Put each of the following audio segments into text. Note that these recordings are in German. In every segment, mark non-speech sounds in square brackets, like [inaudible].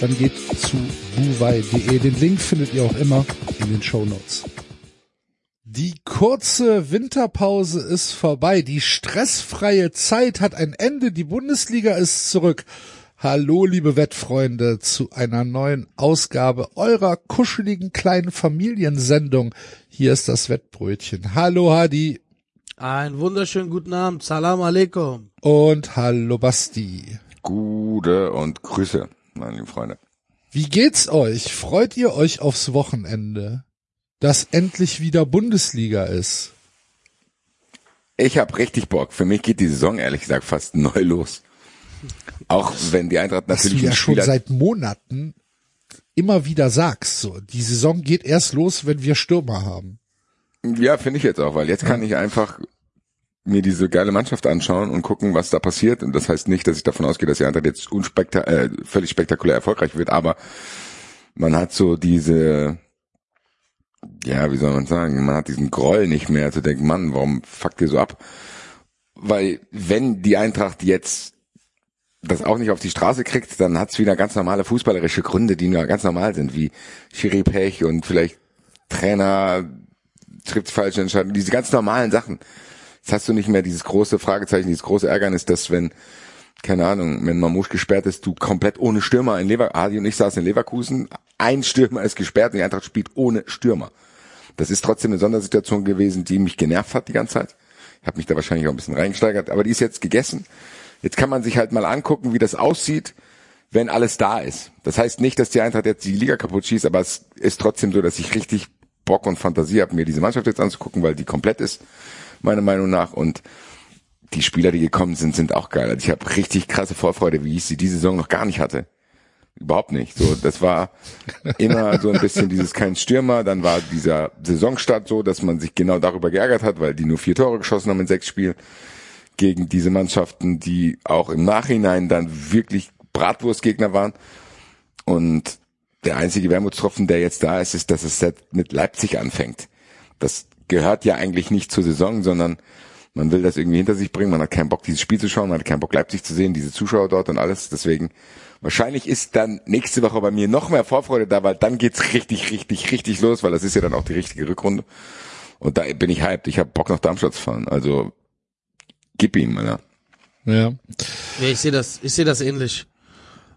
dann geht zu buwei.de. Den Link findet ihr auch immer in den Show Notes. Die kurze Winterpause ist vorbei. Die stressfreie Zeit hat ein Ende. Die Bundesliga ist zurück. Hallo, liebe Wettfreunde, zu einer neuen Ausgabe eurer kuscheligen kleinen Familiensendung. Hier ist das Wettbrötchen. Hallo, Hadi. Ein wunderschönen guten Abend. Salam alaikum. Und hallo, Basti. Gute und Grüße, meine lieben Freunde. Wie geht's euch? Freut ihr euch aufs Wochenende, dass endlich wieder Bundesliga ist? Ich hab richtig Bock. Für mich geht die Saison ehrlich gesagt fast neu los. Auch wenn die Eintracht natürlich ja schon seit Monaten immer wieder sagst, so. Die Saison geht erst los, wenn wir Stürmer haben. Ja, finde ich jetzt auch, weil jetzt kann ich einfach mir diese geile Mannschaft anschauen und gucken, was da passiert. Und das heißt nicht, dass ich davon ausgehe, dass die Eintracht jetzt unspekta äh, völlig spektakulär erfolgreich wird, aber man hat so diese, ja, wie soll man sagen, man hat diesen Groll nicht mehr zu denken, Mann, warum fuckt ihr so ab? Weil wenn die Eintracht jetzt das auch nicht auf die Straße kriegt, dann hat's wieder ganz normale fußballerische Gründe, die nur ganz normal sind, wie Schiri Pech und vielleicht Trainer trifft falsche Entscheidungen, diese ganz normalen Sachen. Jetzt hast du nicht mehr dieses große Fragezeichen, dieses große Ärgernis, dass wenn, keine Ahnung, wenn Mamouche gesperrt ist, du komplett ohne Stürmer in Leverkusen, Adi und ich saßen in Leverkusen, ein Stürmer ist gesperrt und die Eintracht spielt ohne Stürmer. Das ist trotzdem eine Sondersituation gewesen, die mich genervt hat die ganze Zeit. Ich habe mich da wahrscheinlich auch ein bisschen reingesteigert, aber die ist jetzt gegessen. Jetzt kann man sich halt mal angucken, wie das aussieht, wenn alles da ist. Das heißt nicht, dass die Eintracht jetzt die Liga kaputt schießt, aber es ist trotzdem so, dass ich richtig Bock und Fantasie habe, mir diese Mannschaft jetzt anzugucken, weil die komplett ist, meiner Meinung nach. Und die Spieler, die gekommen sind, sind auch geil. Also ich habe richtig krasse Vorfreude, wie ich sie diese Saison noch gar nicht hatte. Überhaupt nicht. So, das war immer so ein bisschen dieses kein Stürmer. Dann war dieser Saisonstart so, dass man sich genau darüber geärgert hat, weil die nur vier Tore geschossen haben in sechs Spielen gegen diese Mannschaften, die auch im Nachhinein dann wirklich Bratwurstgegner waren. Und der einzige Wermutstropfen, der jetzt da ist, ist, dass es mit Leipzig anfängt. Das gehört ja eigentlich nicht zur Saison, sondern man will das irgendwie hinter sich bringen. Man hat keinen Bock, dieses Spiel zu schauen, man hat keinen Bock, Leipzig zu sehen, diese Zuschauer dort und alles. Deswegen, wahrscheinlich ist dann nächste Woche bei mir noch mehr Vorfreude da, weil dann geht's richtig, richtig, richtig los, weil das ist ja dann auch die richtige Rückrunde. Und da bin ich hyped. Ich habe Bock nach Darmstadt zu fahren. Also, gib ihm, Alter. Ja. Ja, ich sehe das, ich sehe das ähnlich.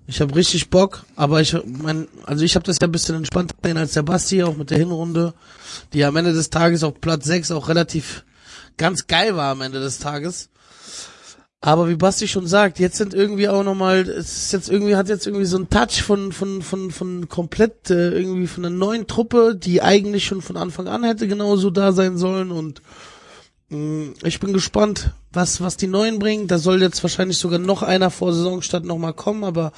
Ich habe richtig Bock, aber ich mein, also ich habe das ja ein bisschen entspannter gesehen als der Basti, auch mit der Hinrunde, die am Ende des Tages auf Platz 6 auch relativ ganz geil war am Ende des Tages. Aber wie Basti schon sagt, jetzt sind irgendwie auch nochmal, es ist jetzt irgendwie, hat jetzt irgendwie so ein Touch von, von, von, von komplett, äh, irgendwie von einer neuen Truppe, die eigentlich schon von Anfang an hätte genauso da sein sollen und ich bin gespannt, was, was die Neuen bringen. Da soll jetzt wahrscheinlich sogar noch einer vor Saisonstart nochmal kommen, aber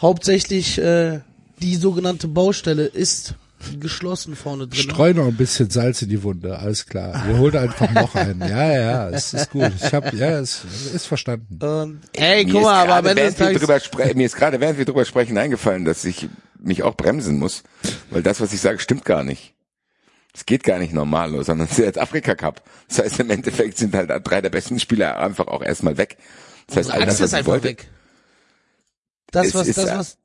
hauptsächlich, äh, die sogenannte Baustelle ist geschlossen vorne drin. Streu noch ein bisschen Salz in die Wunde, alles klar. Wir holen einfach noch einen. Ja, ja, es ist gut. Ich habe, ja, es ist verstanden. Und, ey, guck mal, aber des während wir drüber spre- mir ist gerade, während wir drüber sprechen, eingefallen, dass ich mich auch bremsen muss, weil das, was ich sage, stimmt gar nicht. Es geht gar nicht normal los, sondern es ist jetzt Afrika Cup. Das heißt, im Endeffekt sind halt drei der besten Spieler einfach auch erstmal weg. Das heißt, all Angst das, was ist ich einfach wollte, weg. Das, was, das, ja- was,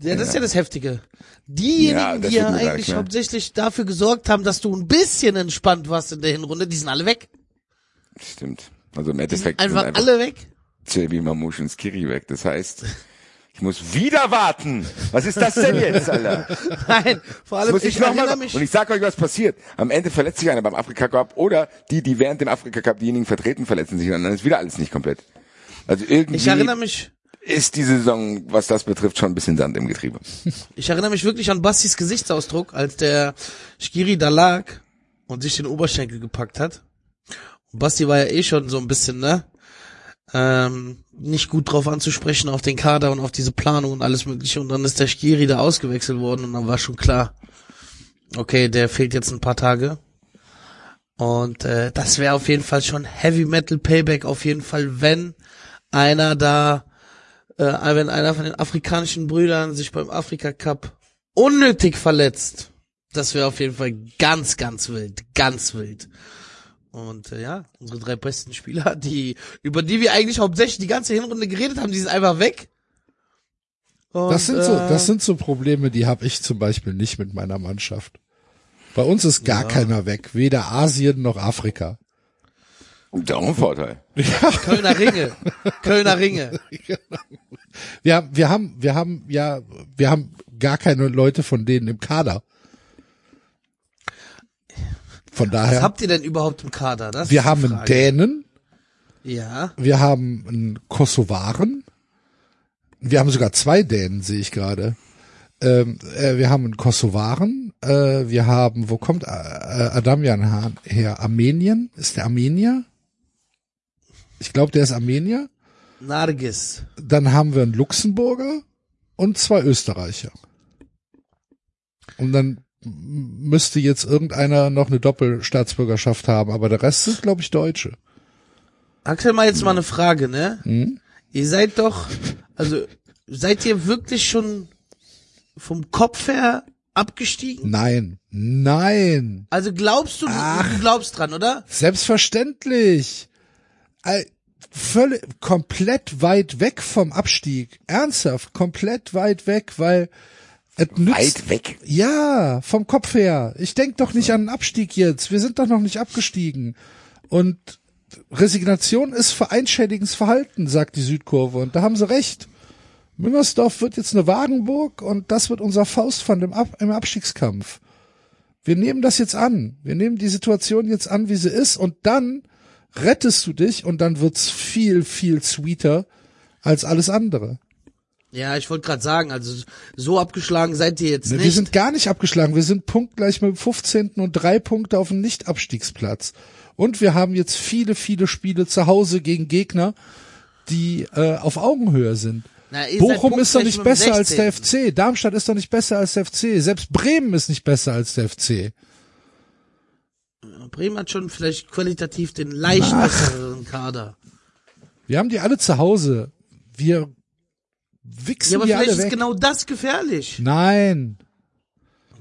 ja, das ist Ja. ja das Heftige. Diejenigen, Ja, das die ja eigentlich gleich, ne? hauptsächlich dafür gesorgt haben, dass du ein bisschen entspannt warst in der Hinrunde, die sind alle weg. stimmt. Also im Endeffekt einfach, sind einfach alle weg. Cebi Mamouche und Skiri weg. Das heißt, ich muss wieder warten. Was ist das denn jetzt, Alter? [laughs] Nein, vor Das allem, muss ich, ich noch erinnere mal, mich, und ich sag euch, was passiert. Am Ende verletzt sich einer beim Afrika Cup oder die, die während dem Afrika Cup diejenigen vertreten, verletzen sich und dann ist wieder alles nicht komplett. Also irgendwie ich erinnere mich, ist die Saison, was das betrifft, schon ein bisschen Sand im Getriebe. [laughs] ich erinnere mich wirklich an Bastis Gesichtsausdruck, als der Skiri da lag und sich den Oberschenkel gepackt hat. Und Basti war ja eh schon so ein bisschen, ne? Ähm, nicht gut drauf anzusprechen auf den Kader und auf diese Planung und alles mögliche. Und dann ist der Skiri da ausgewechselt worden und dann war schon klar, Okay, der fehlt jetzt ein paar Tage. Und äh, das wäre auf jeden Fall schon Heavy Metal Payback, auf jeden Fall, wenn einer da, äh, wenn einer von den afrikanischen Brüdern sich beim Afrika Cup unnötig verletzt. Das wäre auf jeden Fall ganz, ganz wild, ganz wild. Und äh, ja, unsere drei besten Spieler, [laughs] die über die wir eigentlich hauptsächlich die ganze Hinrunde geredet haben, die sind einfach weg. Und, Das sind so, äh, das sind so Probleme, die habe ich zum Beispiel nicht mit meiner Mannschaft. Bei uns ist gar keiner weg, weder Asien noch Afrika. Da auch ein Vorteil. Kölner Ringe, Kölner Ringe. [laughs] Wir, haben- wir haben, wir haben ja, wir haben gar keine Leute von denen im Kader. Von Was daher, habt ihr denn überhaupt im Kader? Das wir haben einen. Dänen, Ja. wir haben einen Kosovaren, wir haben sogar zwei Dänen, sehe ich gerade. Ähm, äh, wir haben einen Kosovaren, äh, wir haben, wo kommt äh, Adamian Hahn her? Armenien? Ist der Armenier? Ich glaube, der ist Armenier. Nargis. Dann haben wir einen Luxemburger und zwei Österreicher. Und dann müsste jetzt irgendeiner noch eine Doppelstaatsbürgerschaft haben, aber der Rest sind, glaube ich, Deutsche. Axel, mal jetzt mal eine Frage, ne? Hm? Ihr seid doch, also, seid ihr wirklich schon vom Kopf her abgestiegen? Nein, nein, Also glaubst du, du, du glaubst dran, oder? selbstverständlich. Völlig, komplett weit weg vom Abstieg. Ernsthaft, komplett weit weg, weil es nützt, Weit weg. Ja, vom Kopf her. Ich denk doch nicht an einen Abstieg jetzt. Wir sind doch noch nicht abgestiegen. Und Resignation ist vereinschädigendes Verhalten, sagt die Südkurve. Und da haben sie recht. Müngersdorf wird jetzt eine Wagenburg und das wird unser Faustpfand im, Ab im Abstiegskampf. Wir nehmen das jetzt an. Wir nehmen die Situation jetzt an, wie sie ist und dann rettest du dich und dann wird's viel, viel sweeter als alles andere. Ja, ich wollte gerade sagen, also so abgeschlagen seid ihr jetzt Ne, nicht. Wir sind gar nicht abgeschlagen. Wir sind punktgleich mit dem 15. und drei Punkte auf dem Nicht-Abstiegsplatz. Und wir haben jetzt viele, viele Spiele zu Hause gegen Gegner, die äh, auf Augenhöhe sind. Na, Bochum ist doch nicht besser als der 16.. FC. Darmstadt ist doch nicht besser als der FC. Selbst Bremen ist nicht besser als der FC. Bremen hat schon vielleicht qualitativ den leicht besseren Kader. Wir haben die alle zu Hause. Wir Ja, wichsen aber die vielleicht alle ist weg. genau das gefährlich. Nein,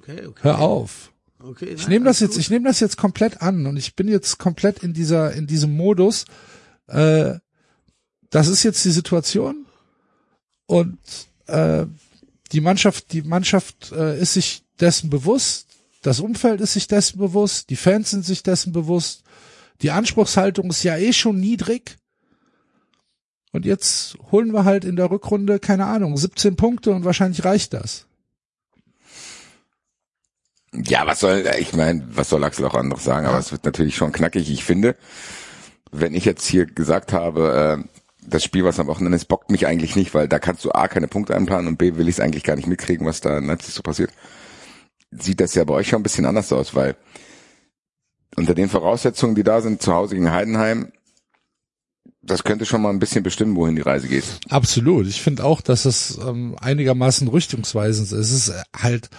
Okay, okay. hör auf. okay Ich nehme das jetzt, ich nehme das jetzt komplett an und ich bin jetzt komplett in dieser, in diesem Modus. Äh, das ist jetzt die Situation und äh, die Mannschaft, die Mannschaft äh, ist sich dessen bewusst, das Umfeld ist sich dessen bewusst, die Fans sind sich dessen bewusst, die Anspruchshaltung ist ja eh schon niedrig. Und jetzt holen wir halt in der Rückrunde, keine Ahnung, 17 Punkte und wahrscheinlich reicht das. Ja, was soll, ich meine, was soll Axel auch anderes sagen, aber es wird natürlich schon knackig. Ich finde, wenn ich jetzt hier gesagt habe, äh, das Spiel, was am Wochenende ist, bockt mich eigentlich nicht, weil da kannst du A, keine Punkte einplanen und B, will ich es eigentlich gar nicht mitkriegen, was da in Leipzig so passiert. Sieht das ja bei euch schon ein bisschen anders aus, weil unter den Voraussetzungen, die da sind, zu Hause gegen Heidenheim, das könnte schon mal ein bisschen bestimmen, wohin die Reise geht. Absolut. Ich finde auch, dass es ähm, einigermaßen richtungsweisend ist. Es ist äh, halt,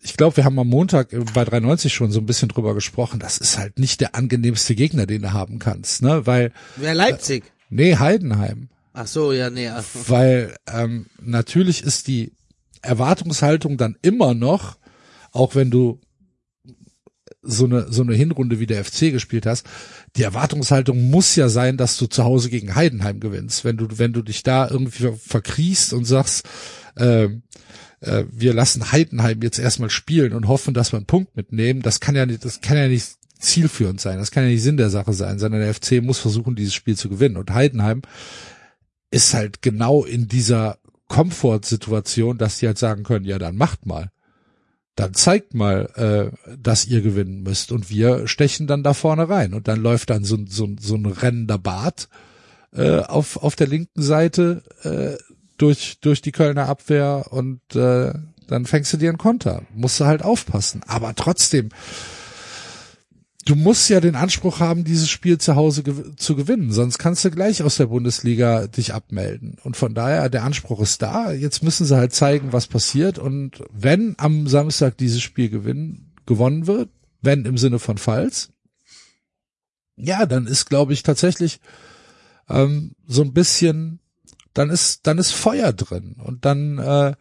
ich glaube, wir haben am Montag äh, bei 93 schon so ein bisschen drüber gesprochen. Das ist halt nicht der angenehmste Gegner, den du haben kannst, ne? Weil, Wer Leipzig? nee, Heidenheim. Ach so, ja, nee. ach. Weil ähm, natürlich ist die Erwartungshaltung dann immer noch, auch wenn du so eine so eine Hinrunde wie der FC gespielt hast, die Erwartungshaltung muss ja sein, dass du zu Hause gegen Heidenheim gewinnst. Wenn du wenn du dich da irgendwie verkriechst und sagst, ähm, äh, wir lassen Heidenheim jetzt erstmal spielen und hoffen, dass wir einen Punkt mitnehmen, das kann ja nicht, das kann ja nicht zielführend sein, das kann ja nicht Sinn der Sache sein, sondern der FC muss versuchen, dieses Spiel zu gewinnen. Und Heidenheim ist halt genau in dieser Komfortsituation, dass die halt sagen können, ja, dann macht mal. Dann zeigt mal, äh, dass ihr gewinnen müsst. Und wir stechen dann da vorne rein. Und dann läuft dann so, ein- so, so ein rennender Bart äh, auf, auf der linken Seite äh, durch, durch die Kölner Abwehr und äh, dann fängst du dir einen Konter. Musst du halt aufpassen. Aber trotzdem, du musst ja den Anspruch haben, dieses Spiel zu Hause gew zu gewinnen, sonst kannst du gleich aus der Bundesliga dich abmelden. Und von daher, der Anspruch ist da. Jetzt müssen sie halt zeigen, was passiert. Und wenn am Samstag dieses Spiel gewinnen, gewonnen wird, wenn im Sinne von Falls, ja, dann ist, glaube ich, tatsächlich ähm, so ein bisschen, dann ist, dann ist Feuer drin und dann, äh,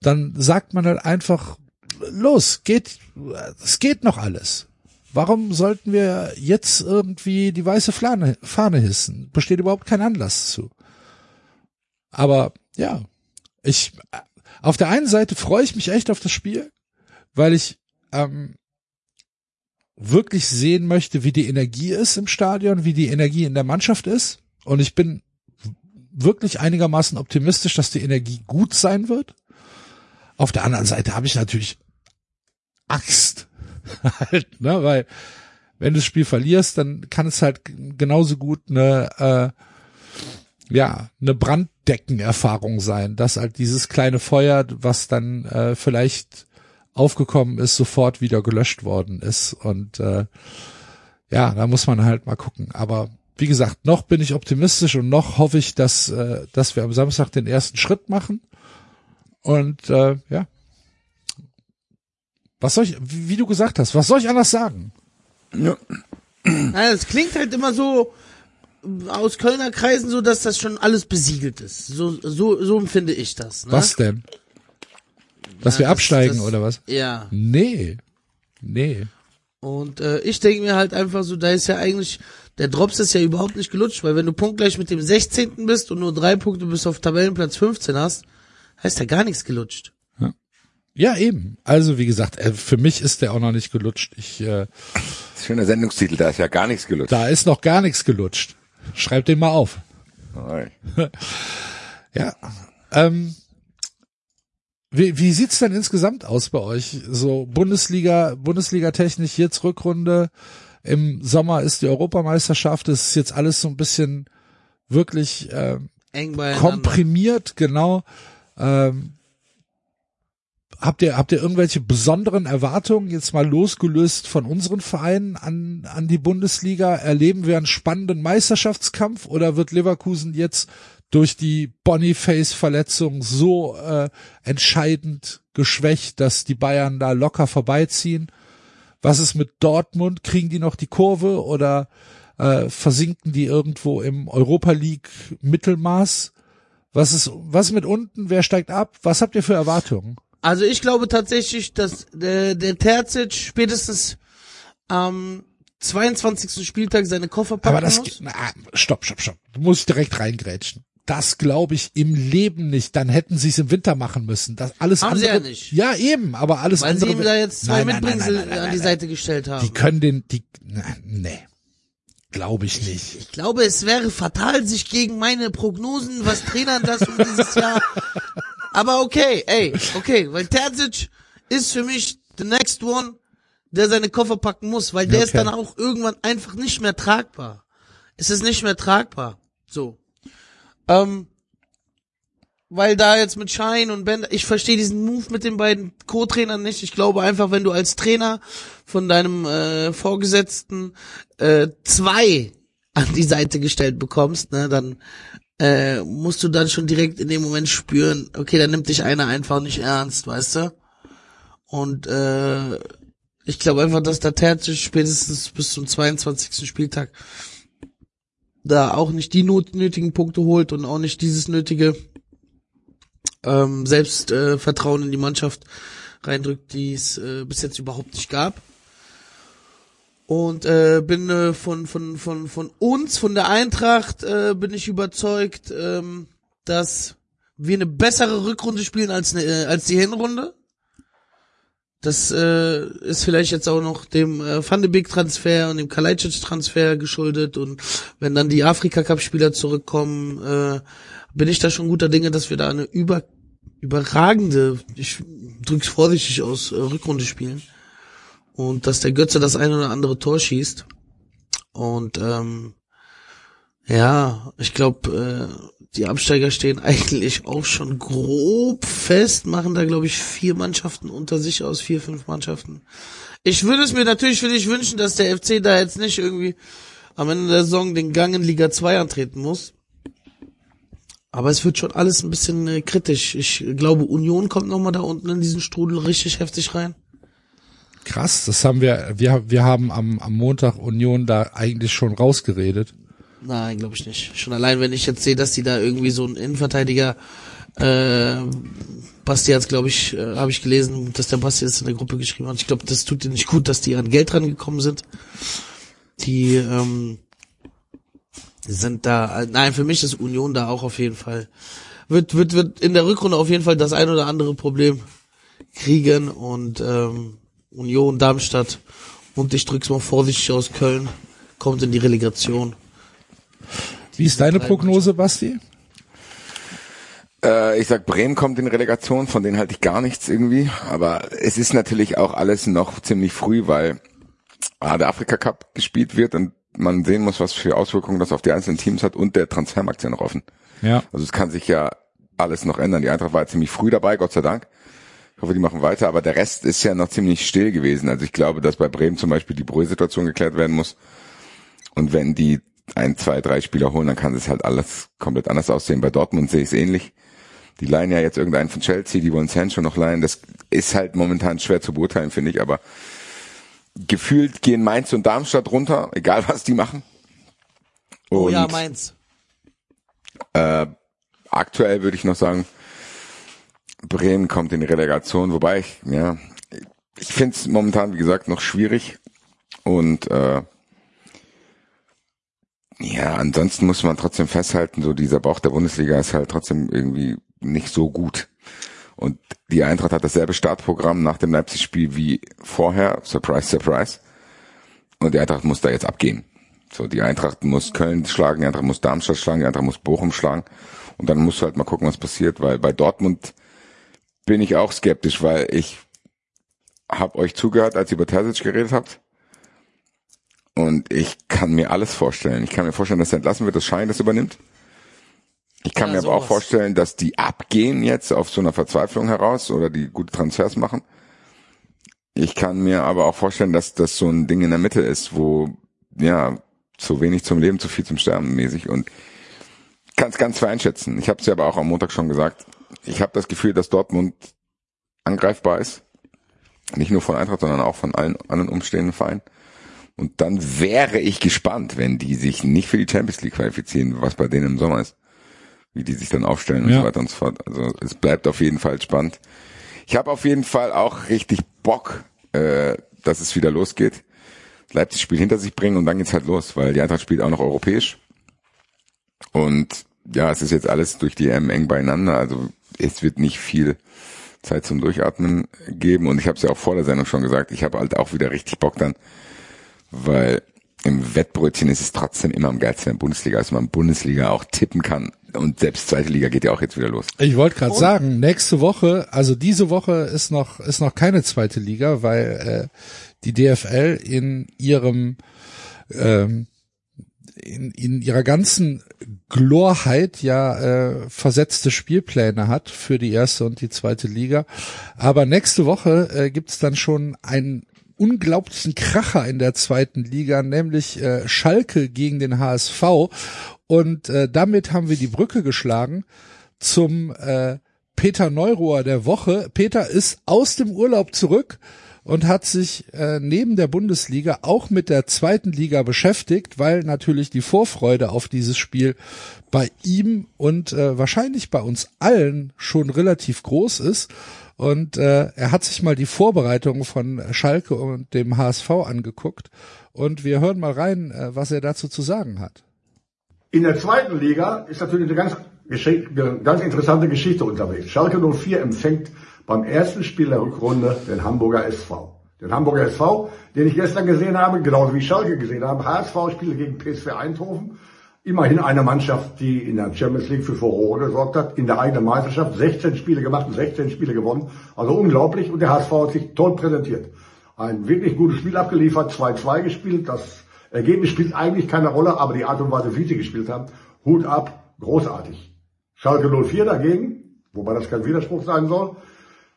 dann sagt man halt einfach, los, geht, es geht noch alles. Warum sollten wir jetzt irgendwie die weiße Fahne, Fahne hissen? Besteht überhaupt kein Anlass zu. Aber ja, ich auf der einen Seite freue ich mich echt auf das Spiel, weil ich ähm, wirklich sehen möchte, wie die Energie ist im Stadion, wie die Energie in der Mannschaft ist. Und ich bin wirklich einigermaßen optimistisch, dass die Energie gut sein wird. Auf der anderen Seite habe ich natürlich Angst, [laughs] halt, ne, weil wenn du das Spiel verlierst, dann kann es halt genauso gut eine, äh, ja, eine Branddeckenerfahrung sein, dass halt dieses kleine Feuer, was dann äh, vielleicht aufgekommen ist, sofort wieder gelöscht worden ist. Und äh, ja, da muss man halt mal gucken. Aber wie gesagt, noch bin ich optimistisch und noch hoffe ich, dass, äh, dass wir am Samstag den ersten Schritt machen. Und äh, ja. Was soll ich, wie, du gesagt hast, was soll ich anders sagen? Ja. Naja, es klingt halt immer so aus Kölner Kreisen so, dass das schon alles besiegelt ist. So, so, so empfinde ich das. Ne? Was denn? Dass Ja, wir das- absteigen das- oder was? Ja. Nee. Nee. Und äh, ich denke mir halt einfach so, da ist ja eigentlich, der Drops ist ja überhaupt nicht gelutscht, weil wenn du punktgleich mit dem 16. bist und nur drei Punkte bis auf Tabellenplatz 15 hast, heißt ja gar nichts gelutscht. Ja, eben. Also wie gesagt, äh, für mich ist der auch noch nicht gelutscht. Ich, äh, Schöner Sendungstitel, da ist ja gar nichts gelutscht. da ist noch gar nichts gelutscht. Schreib den mal auf. Nein. [laughs] Ja. Ähm, wie, wie sieht's denn insgesamt aus bei euch? So Bundesliga, Bundesliga technisch jetzt Rückrunde. Im Sommer ist die Europameisterschaft. Es ist jetzt alles so ein bisschen wirklich ähm, Eng komprimiert, genau. Ähm, habt ihr habt ihr irgendwelche besonderen Erwartungen jetzt mal losgelöst von unseren Vereinen an an die Bundesliga? Erleben wir einen spannenden Meisterschaftskampf oder wird Leverkusen jetzt durch die Boniface-Verletzung so äh, entscheidend geschwächt, dass die Bayern da locker vorbeiziehen? Was ist mit Dortmund? Kriegen die noch die Kurve oder äh, versinken die irgendwo im Europa League Mittelmaß? Was ist, was mit unten? Wer steigt ab? Was habt ihr für Erwartungen? Also ich glaube tatsächlich, dass der, der Terzic spätestens am 22. Spieltag seine Koffer packen Aber das, muss. na, stopp, stopp, stopp. Du musst direkt reingrätschen. Das glaube ich im Leben nicht. Dann hätten sie es im Winter machen müssen. Das alles Haben sie andere. ja nicht. Ja, eben, aber alles Weil sie andere. ihm da jetzt zwei Nein, Mitbringsel nein, nein, an die. Seite gestellt haben. Die können den, die, na, nee. Glaube ich nicht. Ich glaube, es wäre fatal, sich gegen meine Prognosen, was Trainern das um dieses Jahr. Aber okay, ey, okay, weil Terzic ist für mich the next one, der seine Koffer packen muss, weil der ist Okay. dann auch irgendwann einfach nicht mehr tragbar. Es ist nicht mehr tragbar. So. Ähm, weil da jetzt mit Schein und Bender, ich verstehe diesen Move mit den beiden Co-Trainern nicht. Ich glaube einfach, wenn du als Trainer von deinem äh, Vorgesetzten äh, zwei an die Seite gestellt bekommst, ne, dann äh, musst du dann schon direkt in dem Moment spüren, okay, dann nimmt dich einer einfach nicht ernst, weißt du? Und äh, ich glaube einfach, dass der Terzic spätestens bis zum 22. Spieltag da auch nicht die not nötigen Punkte holt und auch nicht dieses nötige ähm, Selbstvertrauen äh, in die Mannschaft reindrückt, die es äh, bis jetzt überhaupt nicht gab. Und äh, bin äh, von, von, von, von uns, von der Eintracht, äh, bin ich überzeugt, ähm, dass wir eine bessere Rückrunde spielen als, eine, äh, als die Hinrunde. Das äh, ist vielleicht jetzt auch noch dem äh, Van de Beek Transfer und dem Kalajdzic Transfer geschuldet und wenn dann die Afrika Cup Spieler zurückkommen, äh, bin ich da schon guter Dinge, dass wir da eine über überragende, ich drück's vorsichtig aus, äh, Rückrunde spielen und dass der Götze das ein oder andere Tor schießt und ähm, ja, ich glaube, äh, die Absteiger stehen [laughs] eigentlich auch schon grob fest, machen da glaube ich vier Mannschaften unter sich aus, vier, fünf Mannschaften. Ich würde es mir natürlich für dich wünschen, dass der FC da jetzt nicht irgendwie am Ende der Saison den Gang in Liga 2 antreten muss. Aber es wird schon alles ein bisschen äh, kritisch. Ich glaube, Union kommt nochmal da unten in diesen Strudel richtig heftig rein. Krass, das haben wir, wir, wir haben am, am Montag Union da eigentlich schon rausgeredet. Nein, glaube ich nicht. Schon allein, wenn ich jetzt sehe, dass die da irgendwie so einen Innenverteidiger, äh, Basti hat's, glaube ich, äh, habe ich gelesen, dass der Basti das in der Gruppe geschrieben hat. Ich glaube, das tut dir nicht gut, dass die an Geld rangekommen sind. Die ähm, sind da, äh, nein, für mich ist Union da auch auf jeden Fall, wird, wird, wird in der Rückrunde auf jeden Fall das ein oder andere Problem kriegen und ähm, Union, Darmstadt und ich drück's mal vorsichtig aus Köln, kommt in die Relegation. Wie ist deine Prognose, Basti? Äh, ich sag, Bremen kommt in Relegation, von denen halte ich gar nichts irgendwie. Aber es ist natürlich auch alles noch ziemlich früh, weil ah, der Afrika Cup gespielt wird und man sehen muss, was für Auswirkungen das auf die einzelnen Teams hat und der Transfermarkt ist ja noch offen. Ja. Also es kann sich ja alles noch ändern. Die Eintracht war ziemlich früh dabei, Gott sei Dank. Ich hoffe, die machen weiter, aber der Rest ist ja noch ziemlich still gewesen. Also ich glaube, dass bei Bremen zum Beispiel die Brühe-Situation geklärt werden muss. Und wenn die ein, zwei, drei Spieler holen, dann kann das halt alles komplett anders aussehen. Bei Dortmund sehe ich es ähnlich. Die leihen ja jetzt irgendeinen von Chelsea, die wollen Sancho noch leihen. Das ist halt momentan schwer zu beurteilen, finde ich, aber gefühlt gehen Mainz und Darmstadt runter, egal was die machen. Und Oh ja, Mainz. äh, aktuell würde ich noch sagen, Bremen kommt in die Relegation, wobei ich, ja, ich finde es momentan, wie gesagt, noch schwierig. Und äh, ja, ansonsten muss man trotzdem festhalten, so dieser Bauch der Bundesliga ist halt trotzdem irgendwie nicht so gut. Und die Eintracht hat dasselbe Startprogramm nach dem Leipzig-Spiel wie vorher. Surprise, surprise. Und die Eintracht muss da jetzt abgehen. So, die Eintracht muss Köln schlagen, die Eintracht muss Darmstadt schlagen, die Eintracht muss Bochum schlagen. Und dann musst du halt mal gucken, was passiert, weil bei Dortmund bin ich auch skeptisch, weil ich habe euch zugehört, als ihr über Terzic geredet habt. Und ich kann mir alles vorstellen. Ich kann mir vorstellen, dass er entlassen wird, dass Schein das übernimmt. Ich kann Ja, mir aber auch sowas. vorstellen, dass die abgehen jetzt auf so einer Verzweiflung heraus oder die gute Transfers machen. Ich kann mir aber auch vorstellen, dass das so ein Ding in der Mitte ist, wo ja zu wenig zum Leben, zu viel zum Sterben mäßig und kann es ganz schwer einschätzen. Ich habe es ja aber auch am Montag schon gesagt. Ich habe das Gefühl, dass Dortmund angreifbar ist. Nicht nur von Eintracht, sondern auch von allen anderen umstehenden Vereinen. Und dann wäre ich gespannt, wenn die sich nicht für die Champions League qualifizieren, was bei denen im Sommer ist. Wie die sich dann aufstellen und Ja. so weiter und so fort. Also es bleibt auf jeden Fall spannend. Ich habe auf jeden Fall auch richtig Bock, äh, dass es wieder losgeht. Leipzig Spiel hinter sich bringen und dann geht's halt los, weil die Eintracht spielt auch noch europäisch. Und ja, es ist jetzt alles durch die EM eng beieinander. Also es wird nicht viel Zeit zum Durchatmen geben. Und ich habe es ja auch vor der Sendung schon gesagt, ich habe halt auch wieder richtig Bock dann, weil im Wettbrötchen ist es trotzdem immer am geilsten in der Bundesliga, als man Bundesliga auch tippen kann. Und selbst zweite Liga geht ja auch jetzt wieder los. Ich wollte gerade sagen, nächste Woche, also diese Woche ist noch ist noch keine zweite Liga, weil äh, die DFL in ihrem ähm, in, in ihrer ganzen Glorheit ja äh, versetzte Spielpläne hat für die erste und die zweite Liga. Aber nächste Woche äh, gibt's dann schon einen unglaublichen Kracher in der zweiten Liga, nämlich äh, Schalke gegen den HSV. Und äh, damit haben wir die Brücke geschlagen zum äh, Peter Neurohr der Woche. Peter ist aus dem Urlaub zurück und hat sich äh, neben der Bundesliga auch mit der zweiten Liga beschäftigt, weil natürlich die Vorfreude auf dieses Spiel bei ihm und äh, wahrscheinlich bei uns allen schon relativ groß ist. Und äh, er hat sich mal die Vorbereitungen von Schalke und dem HSV angeguckt. Und wir hören mal rein, äh, was er dazu zu sagen hat. In der zweiten Liga ist natürlich eine ganz, eine ganz interessante Geschichte unterwegs. Schalke 04 empfängt beim ersten Spiel der Rückrunde den Hamburger SV. Den Hamburger SV, den ich gestern gesehen habe, genauso wie Schalke gesehen habe. HSV spiele gegen PSV Eindhoven. Immerhin eine Mannschaft, die in der Champions League für Furore gesorgt hat, in der eigenen Meisterschaft 16 Spiele gemacht und 16 Spiele gewonnen. Also unglaublich und der HSV hat sich toll präsentiert. Ein wirklich gutes Spiel abgeliefert, 2-2 gespielt. Das Ergebnis spielt eigentlich keine Rolle, aber die Art und Weise, wie sie gespielt haben, Hut ab, großartig. Schalke 04 dagegen, wobei das kein Widerspruch sein soll,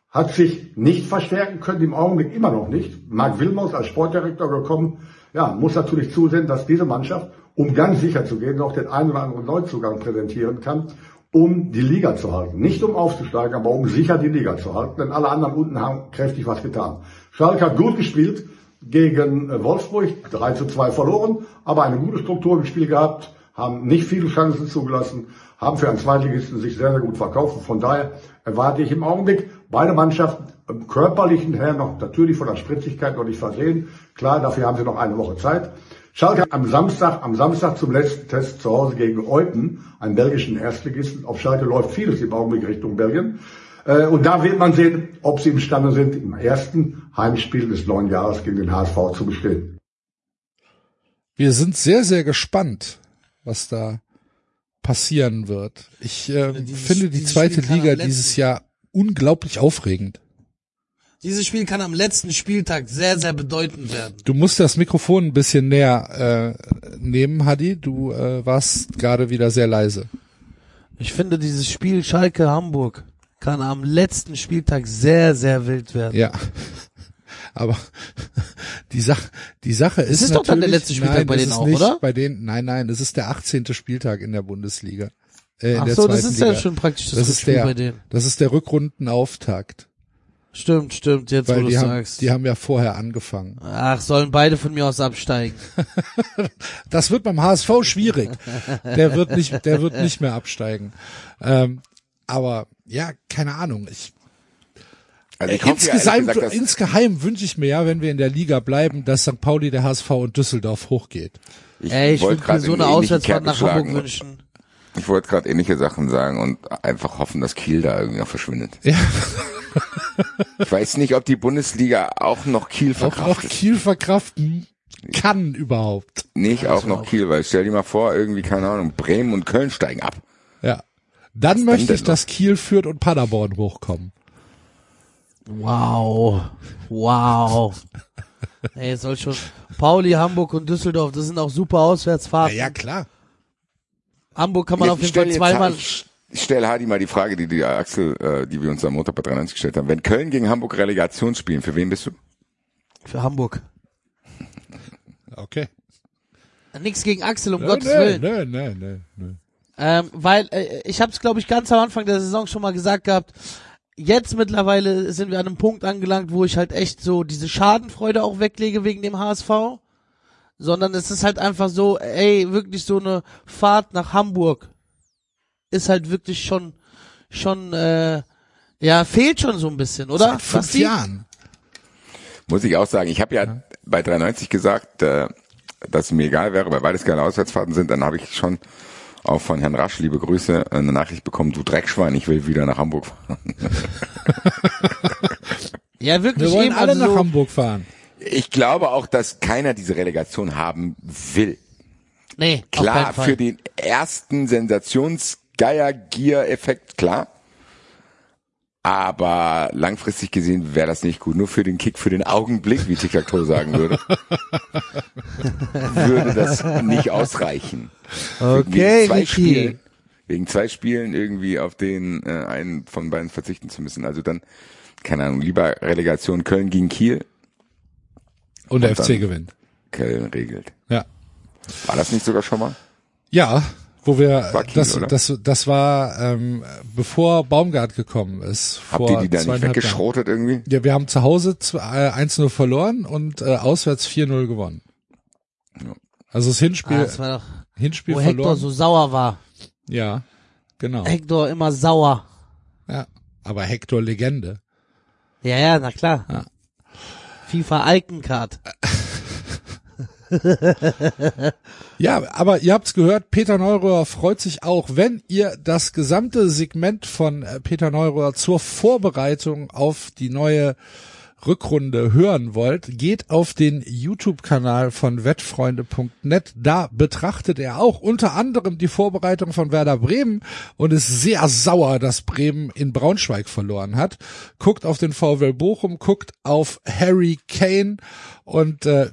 hat sich nicht verstärken können, im Augenblick immer noch nicht. Marc Wilmos als Sportdirektor gekommen, ja, muss natürlich zusehen, dass diese Mannschaft, um ganz sicher zu gehen, noch den einen oder anderen Neuzugang präsentieren kann um die Liga zu halten. Nicht um aufzusteigen, aber um sicher die Liga zu halten, denn alle anderen unten haben kräftig was getan. Schalke hat gut gespielt gegen äh, Wolfsburg, 3 zu 2 verloren, aber eine gute Struktur im Spiel gehabt, haben nicht viele Chancen zugelassen, haben für einen Zweitligisten sich sehr, sehr gut verkauft. Von daher erwarte ich im Augenblick beide Mannschaften im körperlichen her noch natürlich von der Spritzigkeit noch nicht versehen. Klar, dafür haben sie noch eine Woche Zeit. Schalke am Samstag, am Samstag zum letzten Test zu Hause gegen Eupen, einen belgischen Erstligisten. Auf Schalke läuft vieles im Augenblick Richtung Belgien. Äh, Und da wird man sehen, ob sie imstande sind, im ersten Heimspiel des neuen Jahres gegen den HSV zu bestehen. Wir sind sehr, sehr gespannt, was da passieren wird. Ich äh, Dieses- finde die zweite Liga dieses Jahr unglaublich aufregend. Dieses Spiel kann am letzten Spieltag sehr, sehr bedeutend werden. Du musst das Mikrofon ein bisschen näher äh, nehmen, Hadi. Du äh, warst gerade wieder sehr leise. Ich finde, dieses Spiel Schalke-Hamburg kann am letzten Spieltag sehr, sehr wild werden. Ja. Aber [laughs] die Sache, die Sache ist, ist doch dann der letzte Spieltag nein, bei es denen auch, oder? Bei denen, nein, nein, es ist der 18. Spieltag in der Bundesliga. Äh, in Ach der so, das ist Liga. ja schon praktisch das, das ist Spiel der, bei denen. das ist der Rückrundenauftakt, Stimmt, stimmt, jetzt wo weil du die haben, sagst. die haben ja vorher angefangen. Ach, sollen beide von mir aus absteigen. [laughs] Das wird beim HSV schwierig. Der wird nicht, der wird nicht mehr absteigen. Ähm, aber ja, keine Ahnung. Ich, Also ich hoffe ja, ehrlich insgeheim, gesagt, dass, insgeheim wünsche ich mir ja, wenn wir in der Liga bleiben, dass St. Pauli, der HSV und Düsseldorf hochgeht. ich ich wollte würde mir gerade so in eine ähnliche Auswärtsfahrt nach Hamburg wünschen. Ich wollte gerade ähnliche Sachen sagen und einfach hoffen, dass Kiel da irgendwie noch verschwindet. Ja. Ich weiß nicht, ob die Bundesliga auch noch Kiel Auch, auch verkraftet. Kiel verkraften kann überhaupt. Nicht auch noch Kiel, weil stell dir mal vor, irgendwie, keine Ahnung, Bremen und Köln steigen ab. Ja. Dann dann möchte ich, dass Kiel, Fürth und Paderborn hochkommen. Wow. Wow. Ey, es soll schon. Pauli, Hamburg und Düsseldorf, das sind auch super Auswärtsfahrten. klar. Hamburg kann man auf jeden Fall jetzt- zweimal. Ich ich stell Hadi mal die Frage, die die Axel, äh, die wir uns am Montag bei 93 gestellt haben. Wenn Köln gegen Hamburg Relegation spielen, für wen bist du? Für Hamburg. Okay. Nix gegen Axel, um Nö, Gottes nö, Willen. nö, nö, nö, nö. Ähm, weil äh, ich habe es, glaube ich, ganz am Anfang der Saison schon mal gesagt gehabt. Jetzt mittlerweile sind wir an einem Punkt angelangt, wo ich halt echt so diese Schadenfreude auch weglege wegen dem HSV. Sondern es ist halt einfach so, ey, wirklich so eine Fahrt nach Hamburg ist halt wirklich schon, schon, äh, ja, fehlt schon so ein bisschen, oder? Seit fünf Basti? Jahren. Muss ich auch sagen, ich habe ja bei 93 gesagt, äh, dass es mir egal wäre, weil beides geile Auswärtsfahrten sind. Dann habe ich schon auch von Herrn Rasch, liebe Grüße, eine Nachricht bekommen, du Dreckschwein, ich will wieder nach Hamburg fahren. [laughs] Ja, wirklich Wir wollen eben, alle also nach Hamburg fahren. Ich glaube auch, dass keiner diese Relegation haben will. Nee, auf Klar, keinen Fall. für den ersten Sensationsgeier-Gier-Effekt, klar. Aber langfristig gesehen wäre das nicht gut. Nur für den Kick, für den Augenblick, wie Tic-Tac-Toe sagen würde, [laughs] würde das nicht ausreichen. Okay, wegen. Spielen, wegen zwei Spielen irgendwie auf den äh, einen von beiden verzichten zu müssen. Also dann, keine Ahnung, lieber Relegation Köln gegen Kiel. Und der Und FC dann- gewinnt. Köln regelt. Ja. War das nicht sogar schon mal? Ja, wo wir War Kiel, das, das das war ähm, bevor Baumgart gekommen ist. Habt vor ihr die da nicht zweieinhalb Jahren. weggeschrotet irgendwie? Ja, wir haben zu Hause zwei- äh, 1-0 verloren und äh, auswärts 4-0 gewonnen. Ja. Also das Hinspiel, Ah, das war doch, Hinspiel wo verloren. Hector so sauer war. ja, genau. Hector immer sauer. Ja, aber Hector Legende. Ja, ja, na klar. Ja. FIFA Icon-Card. [laughs] [laughs] Ja, aber ihr habt's gehört, Peter Neuröhr freut sich auch, wenn ihr das gesamte Segment von äh, Peter Neuröhr zur Vorbereitung auf die neue Rückrunde hören wollt, geht auf den YouTube-Kanal von wettfreunde.net. Da betrachtet er auch unter anderem die Vorbereitung von Werder Bremen und ist sehr sauer, dass Bremen in Braunschweig verloren hat. Guckt auf den VW Bochum, guckt auf Harry Kane und äh,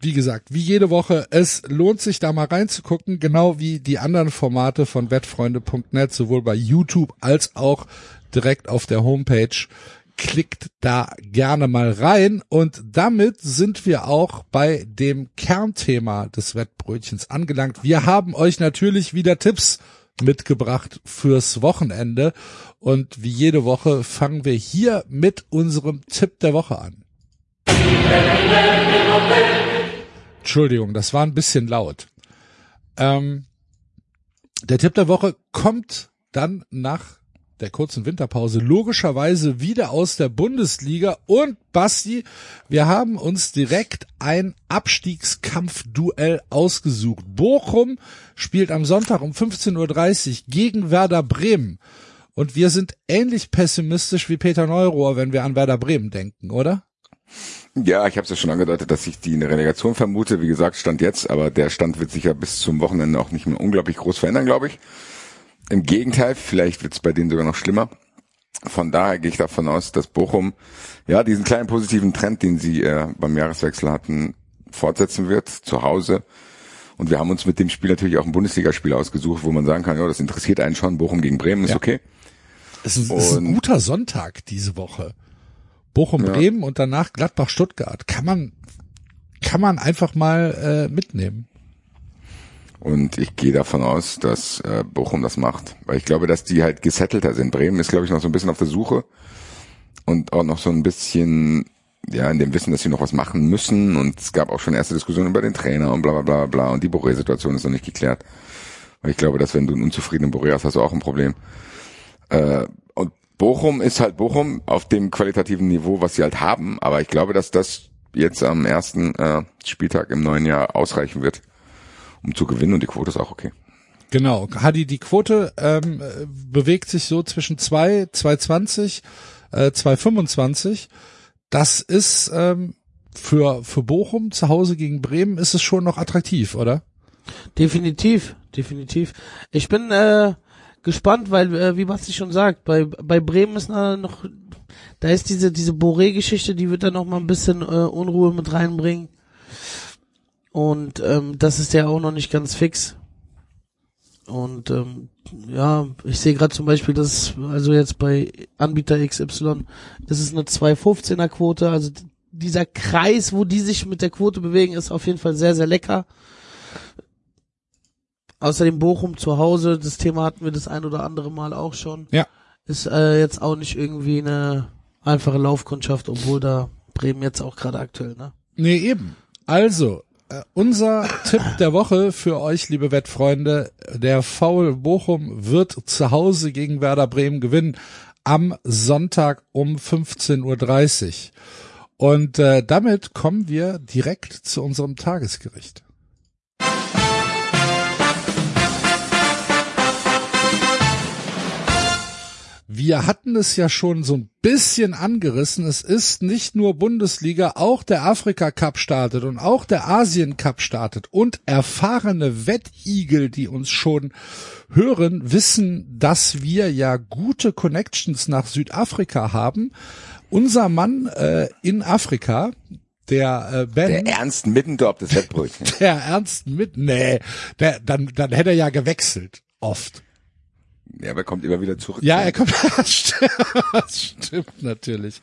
wie gesagt, wie jede Woche, es lohnt sich da mal reinzugucken, genau wie die anderen Formate von wettfreunde.net, sowohl bei YouTube als auch direkt auf der Homepage. Klickt da gerne mal rein und damit sind wir auch bei dem Kernthema des Wettbrötchens angelangt. Wir haben euch natürlich wieder Tipps mitgebracht fürs Wochenende. Und wie jede Woche fangen wir hier mit unserem Tipp der Woche an. Entschuldigung, das war ein bisschen laut. Ähm, der Tipp der Woche kommt dann nach der kurzen Winterpause logischerweise wieder aus der Bundesliga und Basti, wir haben uns direkt ein Abstiegskampfduell ausgesucht. Bochum spielt am Sonntag um 15.30 Uhr gegen Werder Bremen. Und wir sind ähnlich pessimistisch wie Peter Neurohr, wenn wir an Werder Bremen denken, oder? Ja, ich habe es ja schon angedeutet, dass ich die in der Relegation vermute. Wie gesagt, Stand jetzt, aber der Stand wird sich ja bis zum Wochenende auch nicht mehr unglaublich groß verändern, glaube ich. Im Gegenteil, vielleicht wird es bei denen sogar noch schlimmer. Von daher gehe ich davon aus, dass Bochum ja diesen kleinen positiven Trend, den sie äh, beim Jahreswechsel hatten, fortsetzen wird zu Hause. Und wir haben uns mit dem Spiel natürlich auch ein Bundesligaspiel ausgesucht, wo man sagen kann, ja, das interessiert einen schon. Bochum gegen Bremen ist Ja. okay. Es ist, es ist ein guter Sonntag diese Woche. Bochum, Ja. Bremen und danach Gladbach, Stuttgart. Kann man, kann man einfach mal äh, mitnehmen. Und ich gehe davon aus, dass äh, Bochum das macht. Weil ich glaube, dass die halt gesettelter sind. Bremen ist, glaube ich, noch so ein bisschen auf der Suche. Und auch noch so ein bisschen, ja, in dem Wissen, dass sie noch was machen müssen. Und es gab auch schon erste Diskussionen über den Trainer und bla bla bla bla. Und die Boré-Situation ist noch nicht geklärt. Weil ich glaube, dass wenn du einen unzufriedenen Boré hast, hast du auch ein Problem. Äh, und Bochum ist halt Bochum auf dem qualitativen Niveau, was sie halt haben. Aber ich glaube, dass das jetzt am ersten äh, Spieltag im neuen Jahr ausreichen wird, um zu gewinnen. Und die Quote ist auch okay. Genau. Hadi, die Quote ähm, äh, bewegt sich so zwischen 2, 220, äh, 225. Das ist ähm, für, für Bochum zu Hause gegen Bremen ist es schon noch attraktiv, oder? Definitiv, definitiv. Ich bin äh, gespannt, weil, äh, wie Basti schon sagt, bei, bei Bremen ist noch, da ist diese, diese Boré-Geschichte, die wird da noch mal ein bisschen äh, Unruhe mit reinbringen. Und ähm, das ist ja auch noch nicht ganz fix. Und ähm, ja, ich sehe gerade zum Beispiel, dass also jetzt bei Anbieter XY, das ist eine 2,15er Quote, also dieser Kreis, wo die sich mit der Quote bewegen, ist auf jeden Fall sehr, sehr lecker. Außerdem Bochum zu Hause, das Thema hatten wir das ein oder andere Mal auch schon. Ja. Ist äh, jetzt auch nicht irgendwie eine einfache Laufkundschaft, obwohl da Bremen jetzt auch gerade aktuell, ne? Nee, eben. Also, äh, unser Tipp der Woche für euch, liebe Wettfreunde, der Foul Bochum wird zu Hause gegen Werder Bremen gewinnen am Sonntag um 15.30 Uhr. Und äh, damit kommen wir direkt zu unserem Tagesgericht. Wir hatten es ja schon so ein bisschen angerissen. Es ist nicht nur Bundesliga, auch der Afrika Cup startet und auch der Asien Cup startet. Und erfahrene Wettigel, die uns schon hören, wissen, dass wir ja gute Connections nach Südafrika haben. Unser Mann äh, in Afrika, der äh, Ben, Der Ernst Middendorf des Wettbrötchen. [laughs] der Ernst mit, nee, der, dann, dann hätte er ja gewechselt. Oft. Ja, aber er kommt immer wieder zurück. Ja, er kommt, [laughs] das stimmt natürlich.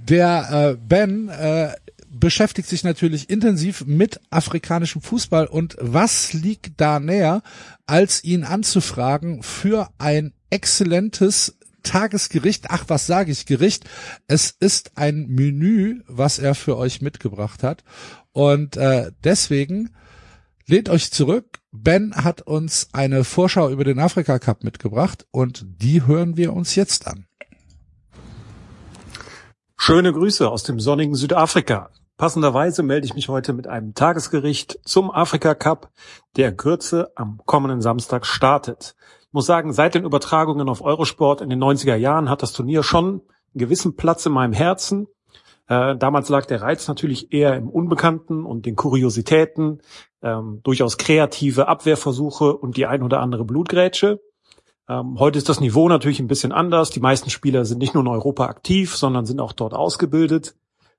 Der äh, Ben äh, beschäftigt sich natürlich intensiv mit afrikanischem Fußball und was liegt da näher, als ihn anzufragen für ein exzellentes Tagesgericht. Ach, was sage ich Gericht? Es ist ein Menü, was er für euch mitgebracht hat und äh, deswegen Lehnt euch zurück. Ben hat uns eine Vorschau über den Afrika Cup mitgebracht und die hören wir uns jetzt an. Schöne Grüße aus dem sonnigen Südafrika. Passenderweise melde ich mich heute mit einem Tagesgericht zum Afrika Cup, der in Kürze am kommenden Samstag startet. Ich muss sagen, seit den Übertragungen auf Eurosport in den 90er Jahren hat das Turnier schon einen gewissen Platz in meinem Herzen. Äh, damals lag der Reiz natürlich eher im Unbekannten und den Kuriositäten, ähm, durchaus kreative Abwehrversuche und die ein oder andere Blutgrätsche. Ähm, heute ist das Niveau natürlich ein bisschen anders. Die meisten Spieler sind nicht nur in Europa aktiv, sondern sind auch dort ausgebildet.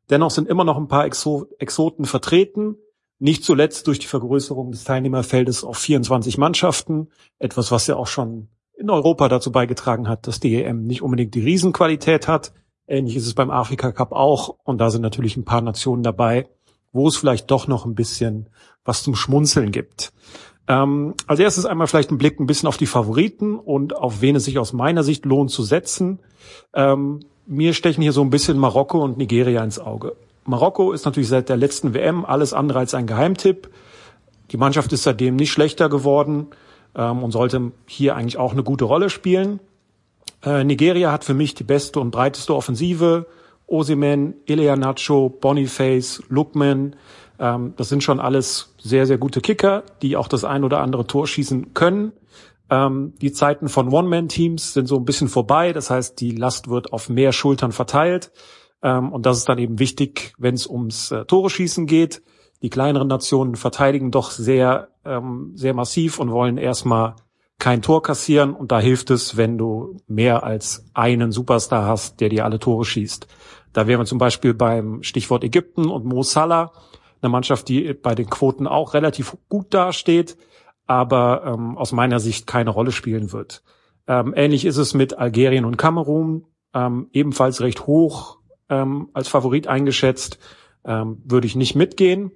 Dennoch sind immer noch ein paar Exo Exoten vertreten. Nicht zuletzt durch die Vergrößerung des Teilnehmerfeldes auf 24 Mannschaften. Etwas, was ja auch schon in Europa dazu beigetragen hat, dass die EM nicht unbedingt die Riesenqualität hat. Ähnlich ist es beim Afrika Cup auch. Und da sind natürlich ein paar Nationen dabei, wo es vielleicht doch noch ein bisschen was zum Schmunzeln gibt. Ähm, als erstes einmal vielleicht ein Blick ein bisschen auf die Favoriten und auf wen es sich aus meiner Sicht lohnt zu setzen. Ähm, mir stechen hier so ein bisschen Marokko und Nigeria ins Auge. Marokko ist natürlich seit der letzten WM alles andere als ein Geheimtipp. Die Mannschaft ist seitdem nicht schlechter geworden ähm, und sollte hier eigentlich auch eine gute Rolle spielen. Äh, Nigeria hat für mich die beste und breiteste Offensive. Osimen, Nacho, Boniface, Lukman, ähm, das sind schon alles sehr, sehr gute Kicker, die auch das ein oder andere Tor schießen können. Ähm, die Zeiten von One-Man-Teams sind so ein bisschen vorbei. Das heißt, die Last wird auf mehr Schultern verteilt. Ähm, und das ist dann eben wichtig, wenn es ums äh, Tore schießen geht. Die kleineren Nationen verteidigen doch sehr, ähm, sehr massiv und wollen erstmal kein Tor kassieren. Und da hilft es, wenn du mehr als einen Superstar hast, der dir alle Tore schießt. Da wären wir zum Beispiel beim Stichwort Ägypten und Mo Salah, eine Mannschaft, die bei den Quoten auch relativ gut dasteht, aber ähm, aus meiner Sicht keine Rolle spielen wird. Ähm, ähnlich ist es mit Algerien und Kamerun, ähm, ebenfalls recht hoch ähm, als Favorit eingeschätzt, ähm, würde ich nicht mitgehen.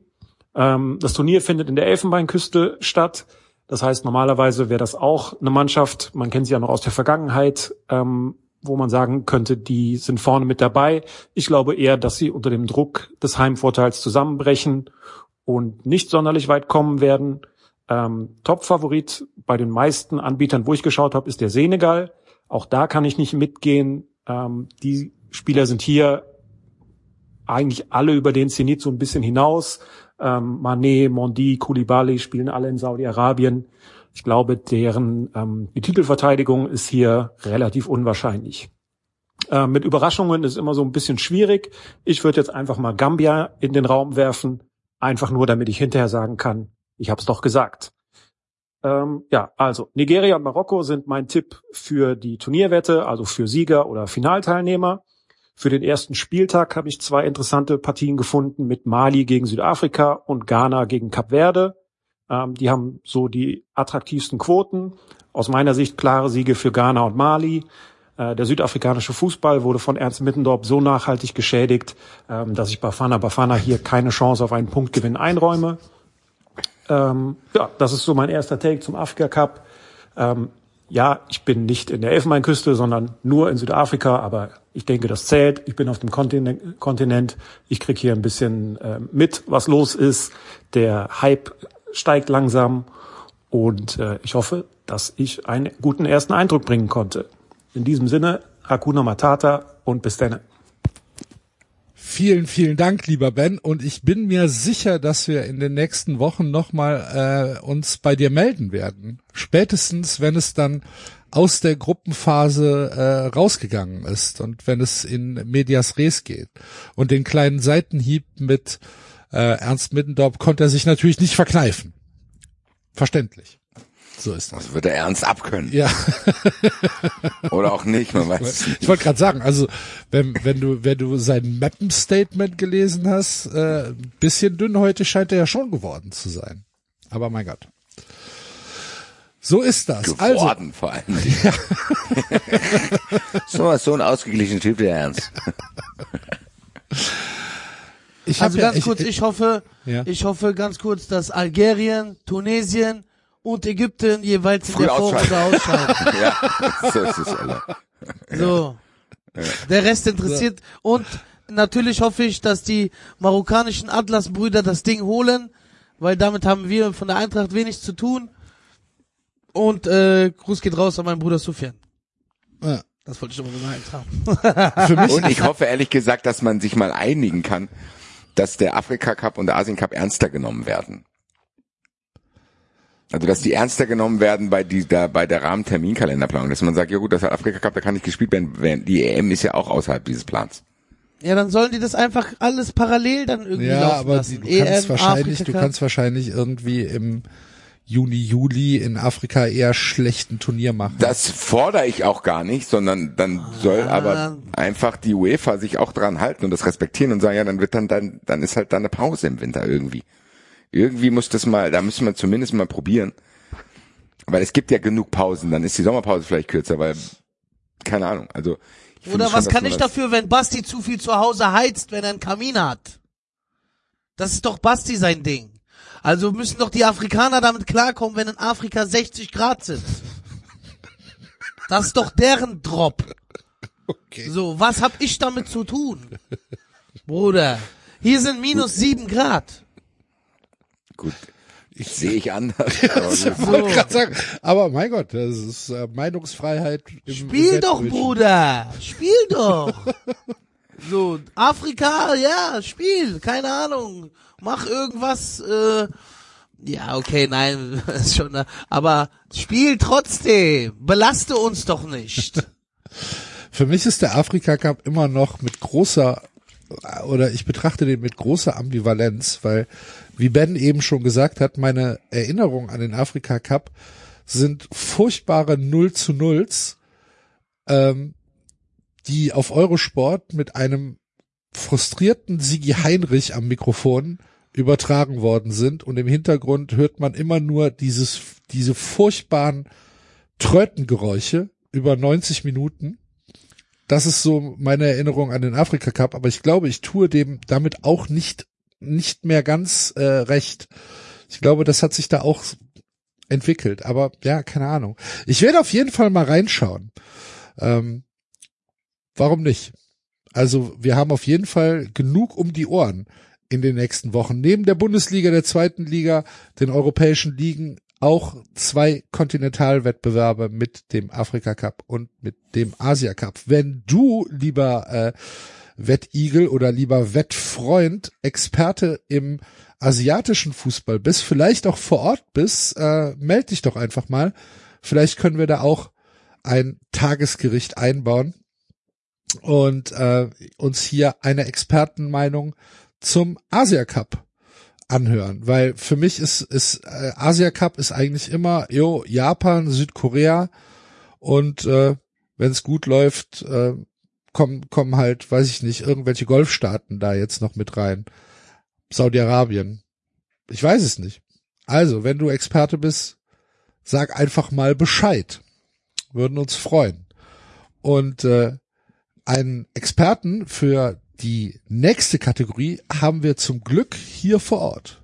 Ähm, das Turnier findet in der Elfenbeinküste statt. Das heißt, normalerweise wäre das auch eine Mannschaft, man kennt sie ja noch aus der Vergangenheit, ähm, wo man sagen könnte, die sind vorne mit dabei. Ich glaube eher, dass sie unter dem Druck des Heimvorteils zusammenbrechen und nicht sonderlich weit kommen werden. Ähm, Top-Favorit bei den meisten Anbietern, wo ich geschaut habe, ist der Senegal. Auch da kann ich nicht mitgehen. Ähm, die Spieler sind hier eigentlich alle über den Zenit so ein bisschen hinaus. Ähm, Mané, Mondi, Koulibaly spielen alle in Saudi-Arabien. Ich glaube, deren ähm, die Titelverteidigung ist hier relativ unwahrscheinlich. Äh, mit Überraschungen ist immer so ein bisschen schwierig. Ich würde jetzt einfach mal Gambia in den Raum werfen, einfach nur, damit ich hinterher sagen kann, ich habe es doch gesagt. Ähm, ja, also Nigeria und Marokko sind mein Tipp für die Turnierwette, also für Sieger oder Finalteilnehmer. Für den ersten Spieltag habe ich zwei interessante Partien gefunden mit Mali gegen Südafrika und Ghana gegen Kap Verde. Ähm, die haben so die attraktivsten Quoten. Aus meiner Sicht klare Siege für Ghana und Mali. Äh, der südafrikanische Fußball wurde von Ernst Mittendorf so nachhaltig geschädigt, ähm, dass ich Bafana Bafana hier keine Chance auf einen Punktgewinn einräume. Ähm, ja, das ist so mein erster Take zum Afrika Cup. Ähm, ja, ich bin nicht in der Elfenbeinküste, sondern nur in Südafrika, aber ich denke, das zählt. Ich bin auf dem Kontinent. Ich krieg hier ein bisschen äh, mit, was los ist. Der Hype steigt langsam und äh, ich hoffe, dass ich einen guten ersten Eindruck bringen konnte. In diesem Sinne, Hakuna Matata und bis dann. Vielen, vielen Dank, lieber Ben. Und ich bin mir sicher, dass wir in den nächsten Wochen nochmal äh, uns bei dir melden werden. Spätestens, wenn es dann aus der Gruppenphase äh, rausgegangen ist und wenn es in Medias Res geht. Und den kleinen Seitenhieb mit äh, Ernst Middendorf konnte er sich natürlich nicht verkneifen. Verständlich. So ist das. Das wird er ernst abkönnen. Ja. [laughs] Oder auch nicht, man weiß es nicht. Ich wollte gerade sagen, also wenn, wenn du wenn du sein Mappen-Statement gelesen hast, äh, bisschen dünn heute scheint er ja schon geworden zu sein. Aber mein Gott. So ist das. Geworden Also, vor allem. Ja. [laughs] so, so ein ausgeglichener Typ, der Ernst. ich Also ja, ganz ich, kurz, ich hoffe, Ja. ich hoffe ganz kurz, dass Algerien, Tunesien und Ägypten jeweils in Früh der Vorrunde ausscheiden. [laughs] ja, so ist es, Alter. So. Der Rest interessiert. Und natürlich hoffe ich, dass die marokkanischen Atlas-Brüder das Ding holen, weil damit haben wir von der Eintracht wenig zu tun. Und äh, Gruß geht raus an meinen Bruder Sufjan. Ja. Das wollte ich aber gesagt haben. [laughs] für mich Und ich hoffe ehrlich gesagt, dass man sich mal einigen kann, dass der Afrika Cup und der Asien Cup ernster genommen werden. Also dass die ernster genommen werden bei dieser bei der Rahmenterminkalenderplanung, dass man sagt, ja gut, das hat Afrika Cup, da kann nicht gespielt werden, während die EM ist ja auch außerhalb dieses Plans. Ja, dann sollen die das einfach alles parallel dann irgendwie ja, laufen aber lassen. die, du kannst EM, wahrscheinlich, Afrika du kannst wahrscheinlich irgendwie im Juni, Juli in Afrika eher schlechten Turnier machen. Das fordere ich auch gar nicht, sondern dann soll aber einfach die UEFA sich auch dran halten und das respektieren und sagen, ja, dann wird dann dann dann ist halt dann eine Pause im Winter irgendwie. Irgendwie muss das mal, da müssen wir zumindest mal probieren. Weil es gibt ja genug Pausen, dann ist die Sommerpause vielleicht kürzer, weil keine Ahnung, also Oder schon, was kann ich dafür, wenn Basti zu viel zu Hause heizt, wenn er einen Kamin hat? Das ist doch Basti sein Ding. Also müssen doch die Afrikaner damit klarkommen, wenn in Afrika 60 Grad sind. Das ist doch deren Drop. Okay. So, was hab ich damit zu tun? Bruder, hier sind minus sieben Grad. Gut. Ich sehe ich anders. [laughs] aber sagen, aber mein Gott, das ist äh, Meinungsfreiheit. Im Spiel im doch. Bruder. Spiel doch. [laughs] So, Afrika, ja, spiel, keine Ahnung. Mach irgendwas, äh, ja, okay, nein, [laughs] ist schon, aber spiel trotzdem. Belaste uns doch nicht. Für mich ist der Afrika Cup immer noch mit großer oder ich betrachte den mit großer Ambivalenz, weil wie Ben eben schon gesagt hat, meine Erinnerungen an den Afrika Cup sind furchtbare Null zu Nulls, ähm, die auf Eurosport mit einem frustrierten Sigi Heinrich am Mikrofon übertragen worden sind und im Hintergrund hört man immer nur dieses, diese furchtbaren Trötengeräusche über 90 Minuten. Das ist so meine Erinnerung an den Afrika Cup, aber ich glaube, ich tue dem damit auch nicht nicht mehr ganz äh, recht. Ich glaube, das hat sich da auch entwickelt, aber ja, keine Ahnung. Ich werde auf jeden Fall mal reinschauen. Ähm, warum nicht? Also wir haben auf jeden Fall genug um die Ohren in den nächsten Wochen. Neben der Bundesliga, der zweiten Liga, den europäischen Ligen auch zwei Kontinentalwettbewerbe mit dem Afrika Cup und mit dem Asia Cup. Wenn du, lieber äh, Wettigel oder lieber Wettfreund, Experte im asiatischen Fußball bist, vielleicht auch vor Ort bist, äh, meld dich doch einfach mal. Vielleicht können wir da auch ein Tagesgericht einbauen und äh, uns hier eine Expertenmeinung zum Asia Cup anhören, weil für mich ist, ist äh, Asia Cup ist eigentlich immer jo Japan, Südkorea und äh, wenn es gut läuft, äh, kommen kommen halt, weiß ich nicht, irgendwelche Golfstaaten da jetzt noch mit rein. Saudi-Arabien. Ich weiß es nicht. Also, wenn du Experte bist, sag einfach mal Bescheid. Würden uns freuen. Und äh, einen Experten für die nächste Kategorie haben wir zum Glück hier vor Ort.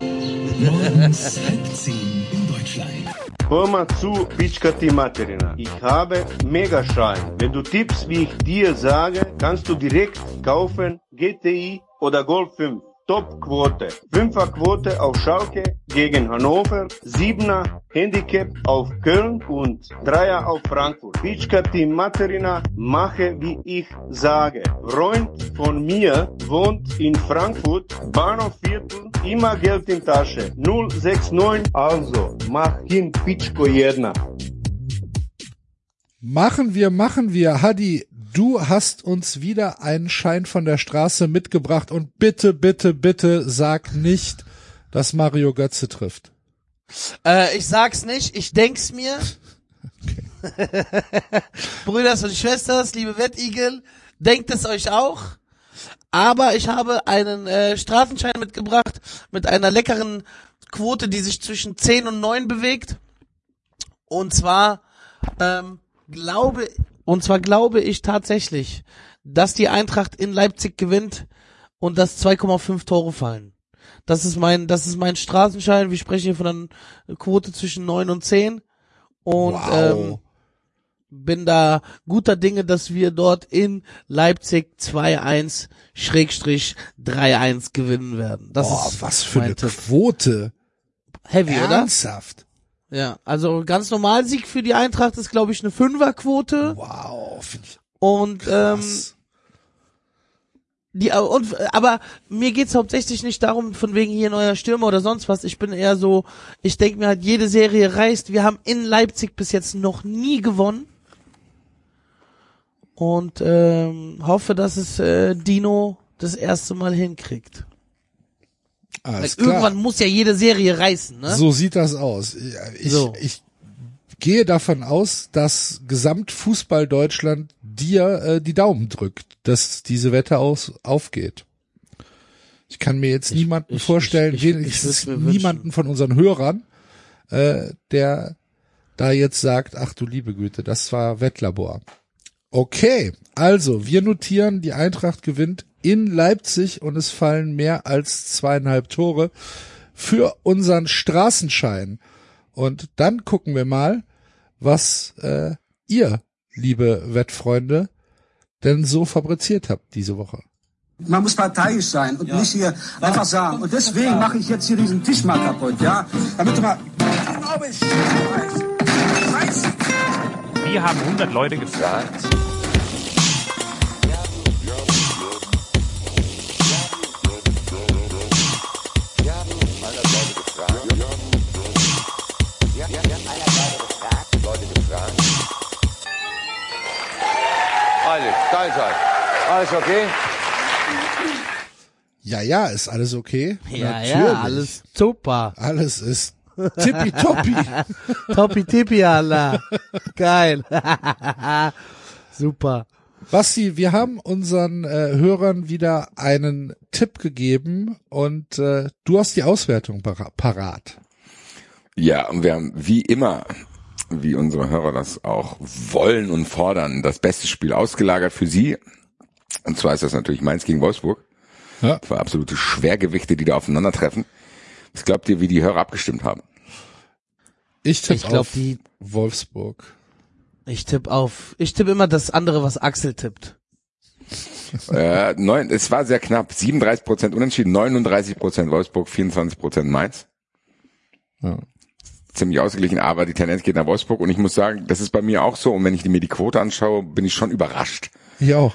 Morgens halb zehn in Deutschland. Hör mal zu, Pitschkati Materina. Ich habe Megaschein. Wenn du tippst, wie ich dir sage, kannst du direkt kaufen GTI oder Golf 5. Top-Quote. Fünfer-Quote auf Schalke gegen Hannover, Siebener Handicap auf Köln und Dreier auf Frankfurt. Pitschkati Materina, mache wie ich sage. Freund von mir wohnt in Frankfurt, Bahnhofviertel, immer Geld in Tasche. 069, also mach hin Pitschko jedna. Machen wir, machen wir. Hadi, du hast uns wieder einen Schein von der Straße mitgebracht und bitte, bitte, bitte sag nicht, dass Mario Götze trifft. Äh, ich sag's nicht, ich denk's mir. [laughs] Brüders und Schwesters, liebe Wettigel, denkt es euch auch. Aber ich habe einen äh, Straßenschein mitgebracht mit einer leckeren Quote, die sich zwischen 10 und 9 bewegt. Und zwar ähm, glaube und zwar glaube ich tatsächlich, dass die Eintracht in Leipzig gewinnt und dass 2,5 Tore fallen. Das ist mein, das ist mein Straßenschein. Wir sprechen hier von einer Quote zwischen 9 und 10. Und ähm, bin da guter Dinge, dass wir dort in Leipzig 2-1 Schrägstrich 3-1 gewinnen werden. Das Boah, ist was für eine Tipp. Quote. Heavy, oder? Ernsthaft. Ja, also ganz normal Sieg für die Eintracht ist, glaube ich, eine Fünferquote. Wow, finde ich Und ähm, die und aber mir geht's hauptsächlich nicht darum, von wegen hier neuer Stürmer oder sonst was. Ich bin eher so, ich denke mir halt, jede Serie reißt. Wir haben in Leipzig bis jetzt noch nie gewonnen. Und ähm, hoffe, dass es äh, Dino das erste Mal hinkriegt. Weil Alles klar. irgendwann muss ja jede Serie reißen, ne? So sieht das aus. Ich, So. ich gehe davon aus, dass Gesamtfußball Deutschland dir äh, die Daumen drückt, dass diese Wette aus, aufgeht. Ich kann mir jetzt niemanden ich- vorstellen, ich- ich- wenigstens niemanden von unseren Hörern, äh, der da jetzt sagt, ach du liebe Güte, das war Wettlabor. Okay, also wir notieren, die Eintracht gewinnt in Leipzig und es fallen mehr als zweieinhalb Tore. für unseren Straßenschein. Und dann gucken wir mal, was äh, ihr, liebe Wettfreunde, denn so fabriziert habt diese Woche. Man muss parteiisch sein und nicht hier einfach sagen. Und deswegen mache ich jetzt hier diesen Tisch mal kaputt, ja? Damit du mal. Glaube ich. Scheiße. Wir haben 100 Leute gefragt. Alles okay? Ja, ja, ist alles okay? Ja, Natürlich. ja, alles super. Alles ist tippitoppi. [laughs] Toppi tippi, Allah. Geil. [laughs] super. Basti, wir haben unseren äh, Hörern wieder einen Tipp gegeben und äh, du hast die Auswertung para parat. Ja, und wir haben wie immer, wie unsere Hörer das auch wollen und fordern, das beste Spiel ausgelagert für sie. Und zwar ist das natürlich Mainz gegen Wolfsburg. Ja. Zwei absolute Schwergewichte, die da aufeinandertreffen. Was glaubt ihr, wie die Hörer abgestimmt haben? Ich tippe Ich glaub, auf die- Wolfsburg. Ich tippe auf, ich tippe immer das andere, was Axel tippt. äh, neun, es war sehr knapp. 37 Prozent Unentschieden, 39 Prozent Wolfsburg, 24 Prozent Mainz. Ja. Ziemlich ausgeglichen, aber die Tendenz geht nach Wolfsburg. Und ich muss sagen, das ist bei mir auch so. Und wenn ich mir die Quote anschaue, bin ich schon überrascht. Ich auch.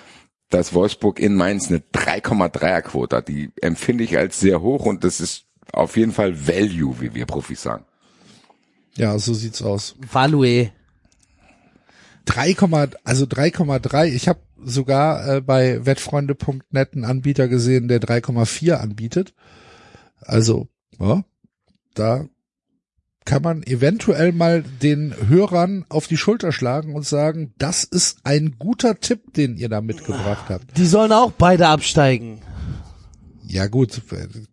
Dass Wolfsburg in Mainz eine 3,3er Quote hat. Die empfinde ich als sehr hoch und das ist auf jeden Fall Value, wie wir Profis sagen. Ja, so sieht's aus. Value. 3, also 3,3. Ich habe sogar äh, bei wettfreunde.net einen Anbieter gesehen, der 3,4 anbietet. Also, ja, da kann man eventuell mal den Hörern auf die Schulter schlagen und sagen, das ist ein guter Tipp, den ihr da mitgebracht habt. Die sollen auch beide absteigen. Ja gut,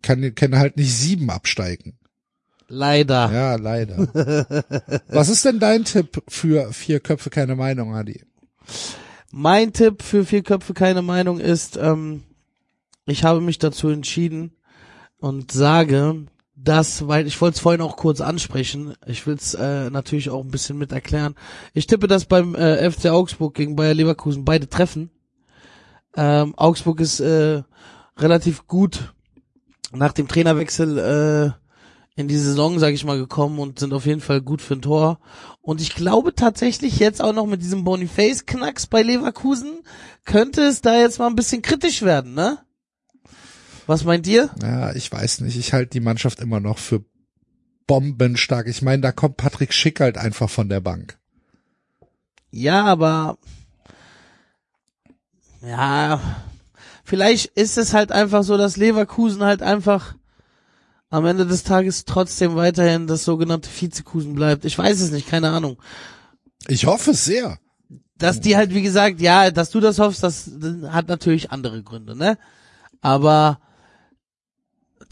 kann, kann halt nicht sieben absteigen. Leider. Ja, leider. [laughs] Was ist denn dein Tipp für vier Köpfe keine Meinung, Adi? Mein Tipp für vier Köpfe keine Meinung ist, ähm, ich habe mich dazu entschieden und sage, dass, weil ich wollte es vorhin auch kurz ansprechen, ich will es äh, natürlich auch ein bisschen mit erklären. Ich tippe, dass beim äh, FC Augsburg gegen Bayer Leverkusen beide treffen. Ähm, Augsburg ist äh, relativ gut nach dem Trainerwechsel äh, in die Saison, sage ich mal, gekommen und sind auf jeden Fall gut für ein Tor. Und ich glaube tatsächlich jetzt auch noch mit diesem Boniface-Knacks bei Leverkusen könnte es da jetzt mal ein bisschen kritisch werden, ne? Was meint ihr? Ja, ich weiß nicht. Ich halte die Mannschaft immer noch für bombenstark. Ich meine, da kommt Patrick Schick halt einfach von der Bank. Ja, aber ja, vielleicht ist es halt einfach so, dass Leverkusen halt einfach am Ende des Tages trotzdem weiterhin das sogenannte Vizekusen bleibt. Ich weiß es nicht, keine Ahnung. Ich hoffe es sehr. Dass die halt, wie gesagt, ja, dass du das hoffst, das hat natürlich andere Gründe, ne? Aber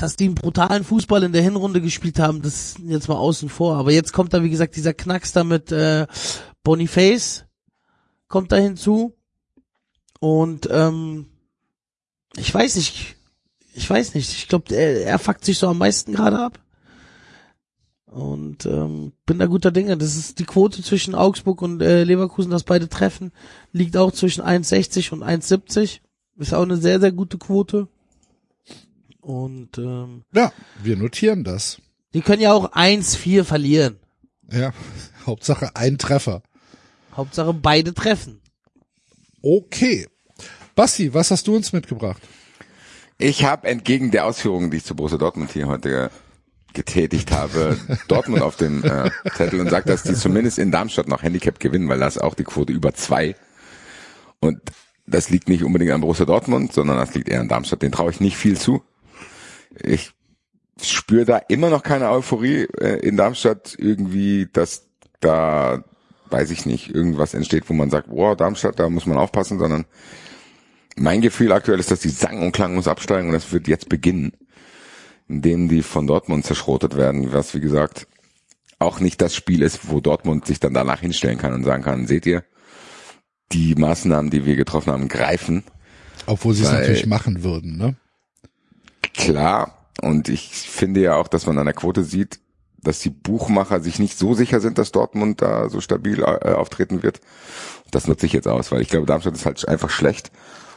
dass die einen brutalen Fußball in der Hinrunde gespielt haben, das ist jetzt mal außen vor. Aber jetzt kommt da, wie gesagt, dieser Knacks da mit äh, Boniface, kommt da hinzu. Und ähm, ich weiß nicht, ich weiß nicht. Ich glaube, er, er fuckt sich so am meisten gerade ab. Und ähm, bin da guter Dinge. Das ist die Quote zwischen Augsburg und äh, Leverkusen, dass beide treffen, liegt auch zwischen 1,60 und 1,70. Ist auch eine sehr, sehr gute Quote. Und ähm, Ja, wir notieren das. die können ja auch 1-4 verlieren. Ja, [laughs] Hauptsache ein Treffer. Hauptsache beide treffen. Okay. Basti, was hast du uns mitgebracht? Ich habe entgegen der Ausführungen, die ich zu Borussia Dortmund hier heute getätigt habe, [laughs] Dortmund auf dem äh, Zettel und sagt, dass die zumindest in Darmstadt noch Handicap gewinnen, weil da ist auch die Quote über zwei. Und das liegt nicht unbedingt an Borussia Dortmund, sondern das liegt eher an Darmstadt. Den traue ich nicht viel zu. Ich spüre da immer noch keine Euphorie äh, in Darmstadt irgendwie, dass da, weiß ich nicht, irgendwas entsteht, wo man sagt, boah, Darmstadt, da muss man aufpassen, sondern mein Gefühl aktuell ist, dass die sang- und klanglos absteigen und das wird jetzt beginnen, indem die von Dortmund zerschrotet werden, was wie gesagt auch nicht das Spiel ist, wo Dortmund sich dann danach hinstellen kann und sagen kann, seht ihr, die Maßnahmen, die wir getroffen haben, greifen. Obwohl sie es natürlich machen würden, ne? Klar, Und ich finde ja auch, dass man an der Quote sieht, dass die Buchmacher sich nicht so sicher sind, dass Dortmund da so stabil äh, auftreten wird. Das nutze ich jetzt aus, weil ich glaube, Darmstadt ist halt einfach schlecht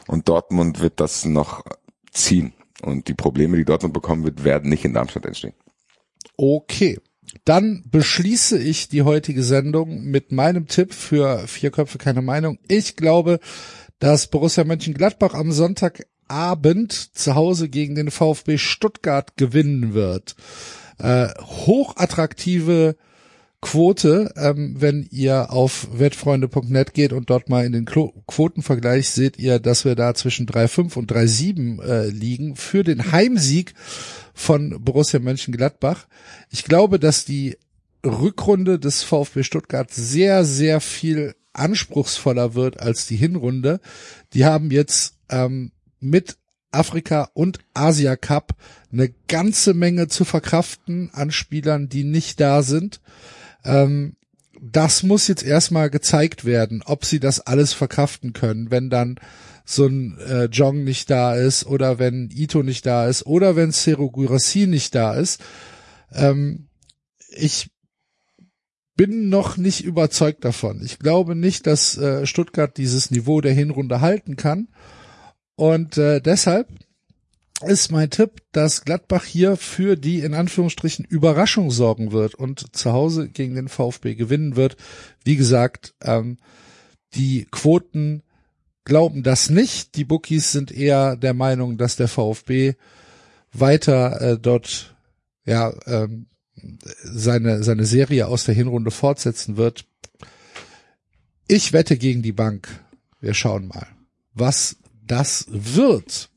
und Dortmund wird das noch ziehen. Und die Probleme, die Dortmund bekommen wird, werden nicht in Darmstadt entstehen. Okay. Dann beschließe ich die heutige Sendung mit meinem Tipp für vier Köpfe keine Meinung. Ich glaube, dass Borussia Mönchengladbach am Sonntagabend zu Hause gegen den VfB Stuttgart gewinnen wird. Äh, hochattraktive Quote, ähm, wenn ihr auf wettfreunde.net geht und dort mal in den Klo Quotenvergleich seht ihr, dass wir da zwischen 3,5 und 3,7 äh, liegen für den Heimsieg von Borussia Mönchengladbach. Ich glaube, dass die Rückrunde des VfB Stuttgart sehr, sehr viel anspruchsvoller wird als die Hinrunde. Die haben jetzt ähm, mit Afrika und Asia Cup eine ganze Menge zu verkraften an Spielern, die nicht da sind. Ähm, das muss jetzt erstmal gezeigt werden, ob sie das alles verkraften können, wenn dann so ein äh, Jong nicht da ist oder wenn Ito nicht da ist oder wenn Seru Gurasi nicht da ist. Ähm, ich bin noch nicht überzeugt davon. Ich glaube nicht, dass äh, Stuttgart dieses Niveau der Hinrunde halten kann. Und äh, deshalb ist mein Tipp, dass Gladbach hier für die in Anführungsstrichen Überraschung sorgen wird und zu Hause gegen den VfB gewinnen wird. Wie gesagt, ähm, die Quoten glauben das nicht. Die Bookies sind eher der Meinung, dass der VfB weiter äh, dort ja ähm, seine seine Serie aus der Hinrunde fortsetzen wird. Ich wette gegen die Bank. Wir schauen mal, was das wird.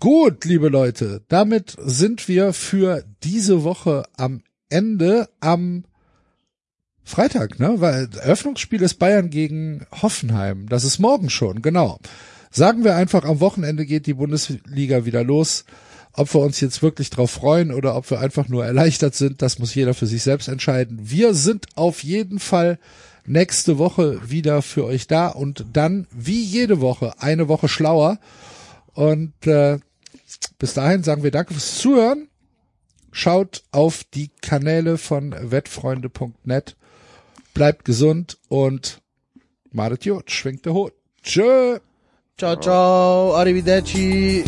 Gut, liebe Leute, damit sind wir für diese Woche am Ende am Freitag, ne? Weil Eröffnungsspiel ist Bayern gegen Hoffenheim. Das ist morgen schon, genau. Sagen wir einfach, am Wochenende geht die Bundesliga wieder los. Ob wir uns jetzt wirklich drauf freuen oder ob wir einfach nur erleichtert sind, das muss jeder für sich selbst entscheiden. Wir sind auf jeden Fall nächste Woche wieder für euch da und dann wie jede Woche eine Woche schlauer. Und äh, bis dahin sagen wir danke fürs Zuhören. Schaut auf die Kanäle von wettfreunde.net. Bleibt gesund und madet Jod, schwingt der Hut. Tschö. Ciao, ciao, arrivederci.